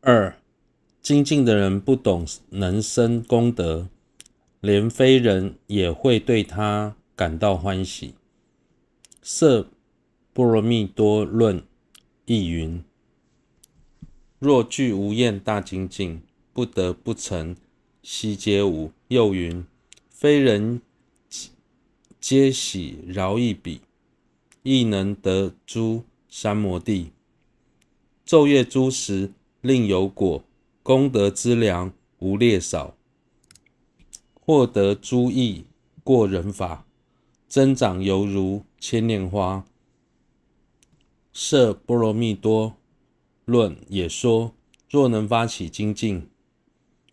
二、精进的人不懂能生功德，连非人也会对他感到欢喜。色波罗蜜多论译云：若具无厌大精进，不得不成，悉皆无。又云：非人皆喜饶一彼，亦能得诸三摩地。昼夜诸时另有果，功德之粮无劣少，获得诸益过人法，增长犹如千年花。摄波罗蜜多论也说：若能发起精进，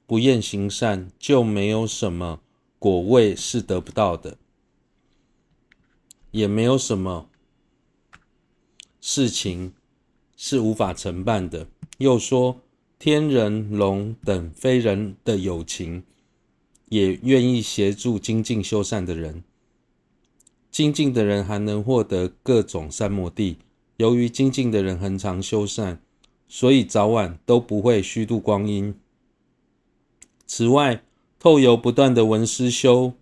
不厌行善，就没有什么果位是得不到的，也没有什么事情。是无法承办的。又说，天人龙等非人的友情，也愿意协助精进修善的人。精进的人还能获得各种三摩地。由于精进的人恒常修善，所以早晚都不会虚度光阴。此外，透由不断的闻思修，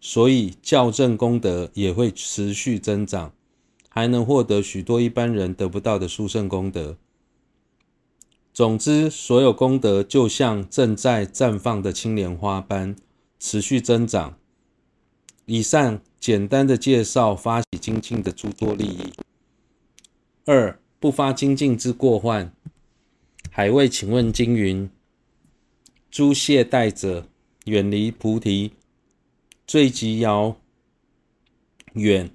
所以校正功德也会持续增长。还能获得许多一般人得不到的殊胜功德。总之，所有功德就像正在绽放的青莲花般持续增长。以上简单的介绍发起精进的诸多利益。二、不发精进之过患。海卫请问经云：诸懈怠者远离菩提，最极遥远。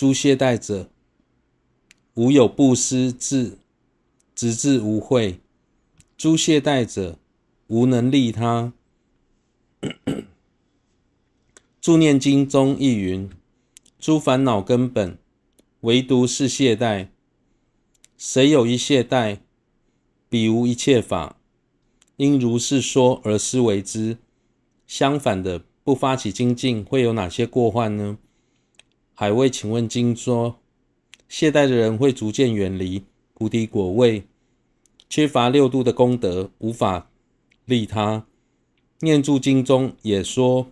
诸懈怠者，无有布施智，直至无慧。诸懈怠者，无能利他。助念经中亦云：诸烦恼根本，唯独是懈怠。谁有一懈怠，彼无一切法。应如是说而思为之。相反的，不发起精进，会有哪些过患呢？海味请问经说，懈怠的人会逐渐远离菩提果位，缺乏六度的功德，无法利他。念住经中也说，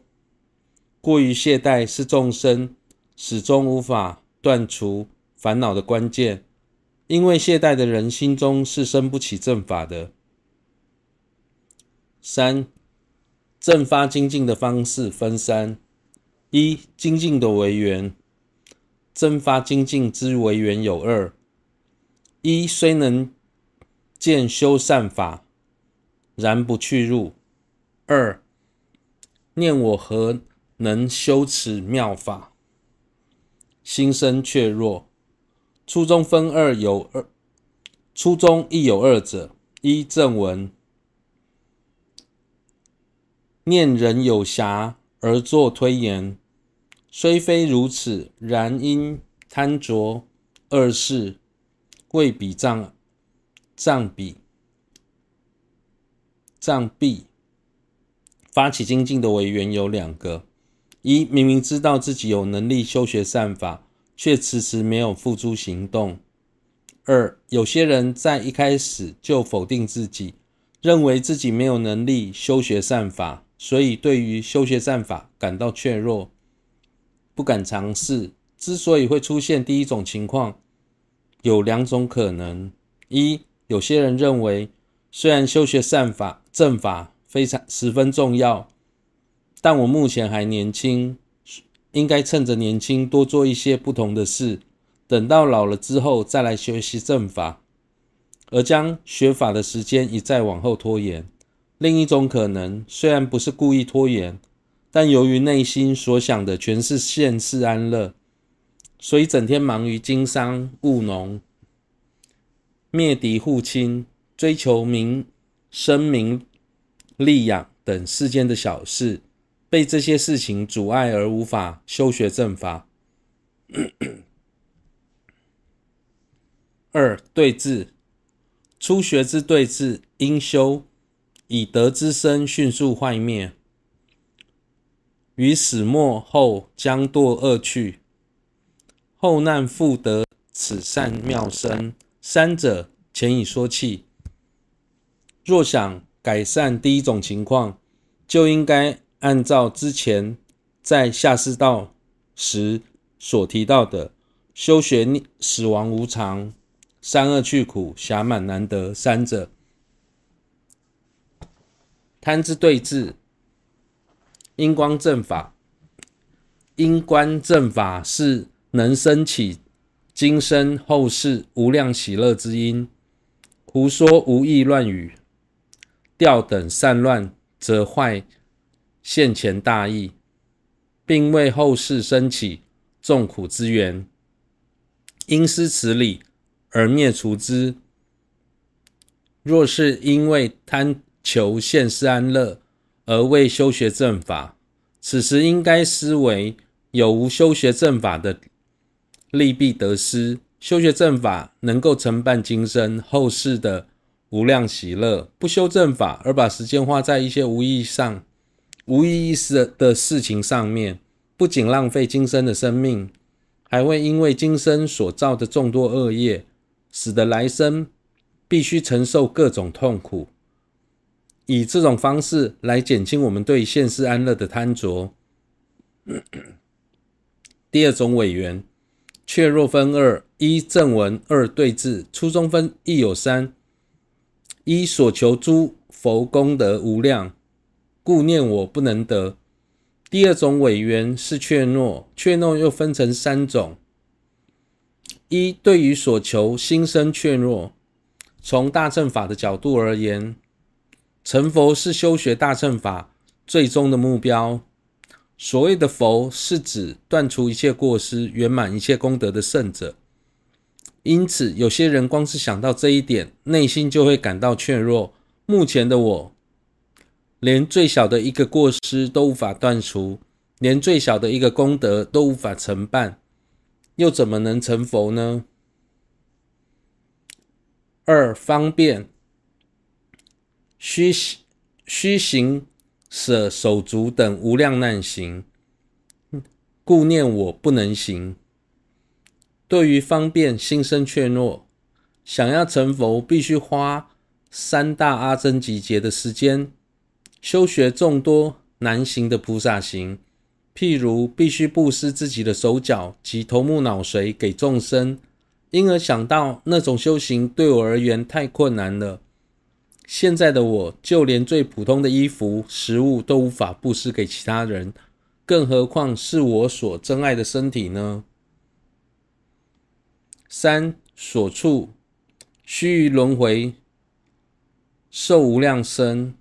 过于懈怠是众生始终无法断除烦恼的关键，因为懈怠的人心中是生不起正法的。三、正发精进的方式分三：一、精进的为缘。增发精进之为缘有二：一虽能见修善法，然不去入；二念我何能修此妙法，心生怯弱。初中分二有二，初中亦有二者：一正文，念人有暇而作推言。虽非如此，然因贪着二事，未比障障比障蔽。发起精进的为缘有两个：一明明知道自己有能力修学善法，却迟迟没有付诸行动；二有些人在一开始就否定自己，认为自己没有能力修学善法，所以对于修学善法感到怯弱。不敢尝试。之所以会出现第一种情况，有两种可能：一，有些人认为，虽然修学善法、正法非常十分重要，但我目前还年轻，应该趁着年轻多做一些不同的事，等到老了之后再来学习正法，而将学法的时间一再往后拖延。另一种可能，虽然不是故意拖延。但由于内心所想的全是现世安乐，所以整天忙于经商务农、灭敌护亲、追求名声名利养等世间的小事，被这些事情阻碍而无法修学正法。二对治，初学之对治，应修以德之身迅速坏灭。于始末后将堕恶趣，后难复得此善妙身。三者前已说弃。若想改善第一种情况，就应该按照之前在下士道时所提到的修学死亡无常、三恶去苦、暇满难得三者。贪之对治，因光正法，因观正法是能生起今生后世无量喜乐之因。胡说无义乱语，调等散乱，则坏现前大义，并为后世生起众苦之源。因思此理而灭除之。若是因为贪求现世安乐而未修学正法，此时应该思维有无修学正法的利弊得失。修学正法能够承办今生后世的无量喜乐，不修正法而把时间花在一些无意义上、无意义的事情上面，不仅浪费今生的生命，还会因为今生所造的众多恶业，使得来生必须承受各种痛苦。以这种方式来减轻我们对现世安乐的贪着。第二种委缘。却若分二：一正文，二对治。初中分亦有三：一所求诸佛功德无量，故念我不能得。第二种委缘是怯懦，怯懦又分成三种：一对于所求心生怯懦。从大乘法的角度而言，成佛是修学大乘法最终的目标。所谓的佛，是指断除一切过失、圆满一切功德的圣者。因此，有些人光是想到这一点，内心就会感到怯弱。目前的我，连最小的一个过失都无法断除，连最小的一个功德都无法承办，又怎么能成佛呢？二方便，虚虚行。舍手足等无量难行，故念我不能行。对于方便心生怯懦，想要成佛，必须花三大阿僧只劫的时间，修学众多难行的菩萨行，譬如必须布施自己的手脚及头目脑髓给众生，因而想到那种修行对我而言太困难了。现在的我，就连最普通的衣服、食物都无法布施给其他人，更何况是我所珍爱的身体呢？三所处须臾轮回受无量生，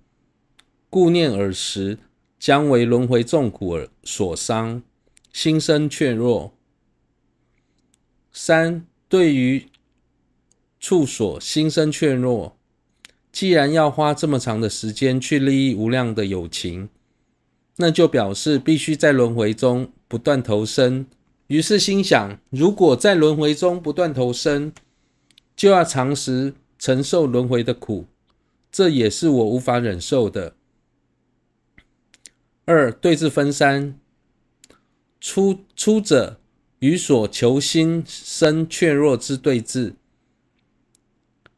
故念尔时将为轮回众苦而所伤，心生怯弱。三对于处所心生怯弱。既然要花这么长的时间去利益无量的友情，那就表示必须在轮回中不断投生。于是心想，如果在轮回中不断投生，就要常时承受轮回的苦，这也是我无法忍受的。二对治分三，初初者与所求心生怯弱之对治，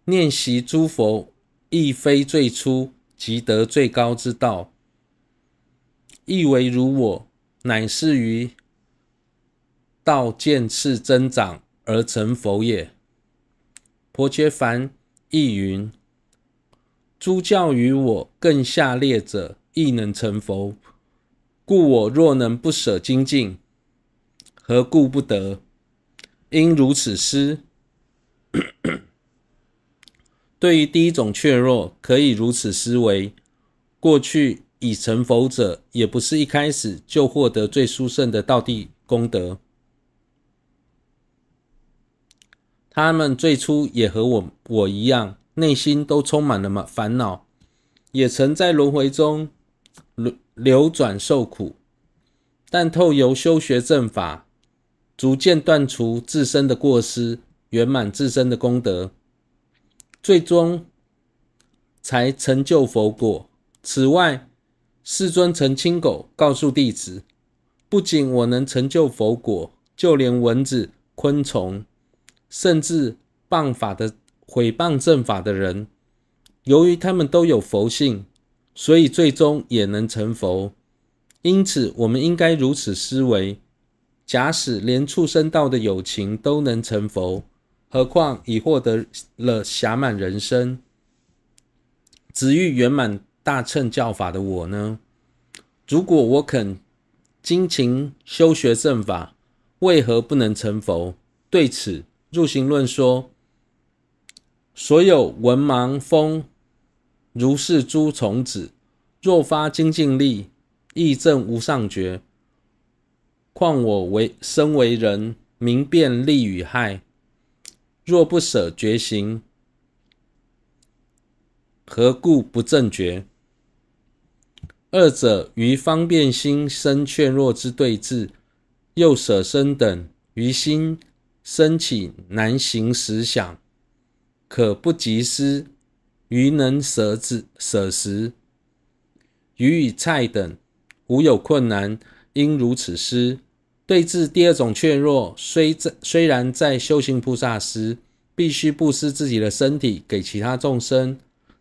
念习诸佛。亦非最初即得最高之道，亦为如我，乃是于道渐次增长而成佛也。婆伽梵亦云：诸教于我更下劣者，亦能成佛。故我若能不舍精进，何故不得？因如此思。对于第一种怯弱，可以如此思维：过去已成佛者，也不是一开始就获得最殊胜的道地功德。他们最初也和我我一样，内心都充满了烦恼，也曾在轮回中流流转受苦，但透由修学正法，逐渐断除自身的过失，圆满自身的功德。最终才成就佛果。此外，世尊曾亲口告诉弟子：不仅我能成就佛果，就连蚊子、昆虫，甚至谤法的毁谤正法的人，由于他们都有佛性，所以最终也能成佛。因此，我们应该如此思维：假使连畜生道的有情都能成佛，何况已获得了暇满人身、只欲圆满大乘教法的我呢？如果我肯精勤修学正法，为何不能成佛？对此，入行论说：所有文盲风如是诸虫子，若发精进力。亦证无上觉，况我为身为人，明辨利与害，若不舍觉行，何故不正觉？二者于方便心生怯弱之对治，又舍身等于心生起难行实想，可不及思，于能舍之舍时，鱼与菜等。无有困难，应如此施。对治第二种怯弱，虽在虽然在修行菩萨时，必须布施自己的身体给其他众生，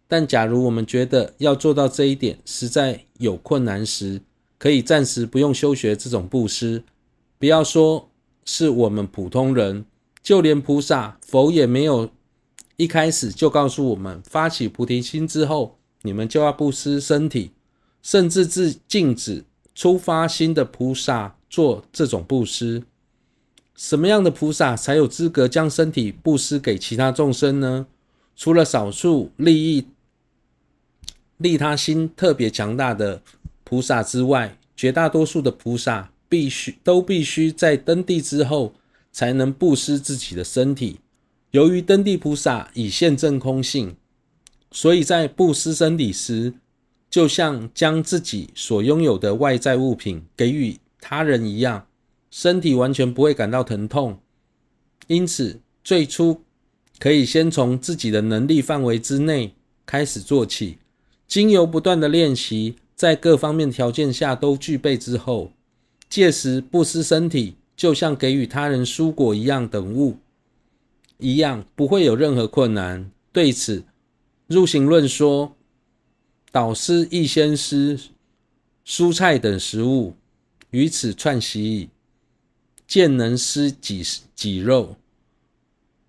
但假如我们觉得要做到这一点实在有困难时，可以暂时不用修学这种布施。不要说是我们普通人，就连菩萨、佛也没有一开始就告诉我们，发起菩提心之后，你们就要布施身体。甚至自禁止出发心的菩萨做这种布施。什么样的菩萨才有资格将身体布施给其他众生呢？除了少数利益利他心特别强大的菩萨之外，绝大多数的菩萨必须都必须在登地之后才能布施自己的身体。由于登地菩萨已现证空性，所以在布施身体时，就像将自己所拥有的外在物品给予他人一样，身体完全不会感到疼痛。因此，最初可以先从自己的能力范围之内开始做起，经由不断的练习，在各方面条件下都具备之后，届时布施身体就像给予他人蔬果一样等物一样，不会有任何困难。对此，入行论说。导师亦先施蔬菜等食物，于此串习矣。渐能施己己肉，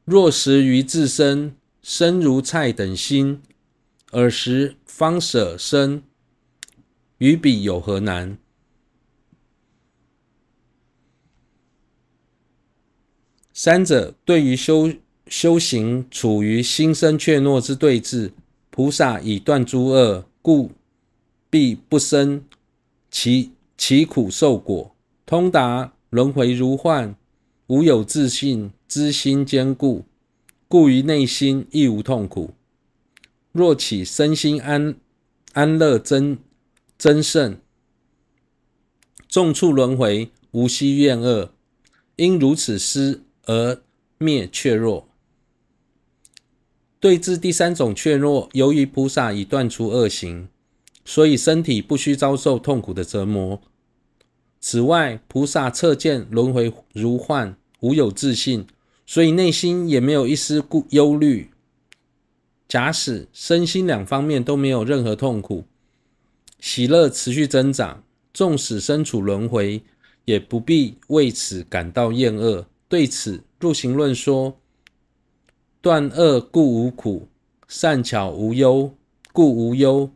若食于自身，身如菜等心，尔时方舍身，于彼有何难？三者对于修修行处于心生怯懦之对峙，菩萨已断诸恶。故必不生其其苦受果，通达轮回如幻，无有自信知心坚固，故于内心亦无痛苦。若起身心安安乐真真胜，众处轮回无希怨恶，因如此思而灭怯弱。对治第三种怯弱，由于菩萨已断除恶行，所以身体不需遭受痛苦的折磨。此外，菩萨测见轮回如幻，无有自性，所以内心也没有一丝顾忧虑。假使身心两方面都没有任何痛苦，喜乐持续增长，纵使身处轮回，也不必为此感到厌恶。对此，入行论说。断恶故无苦，善巧无忧故无忧。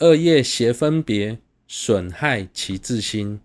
恶业邪分别损害其自心。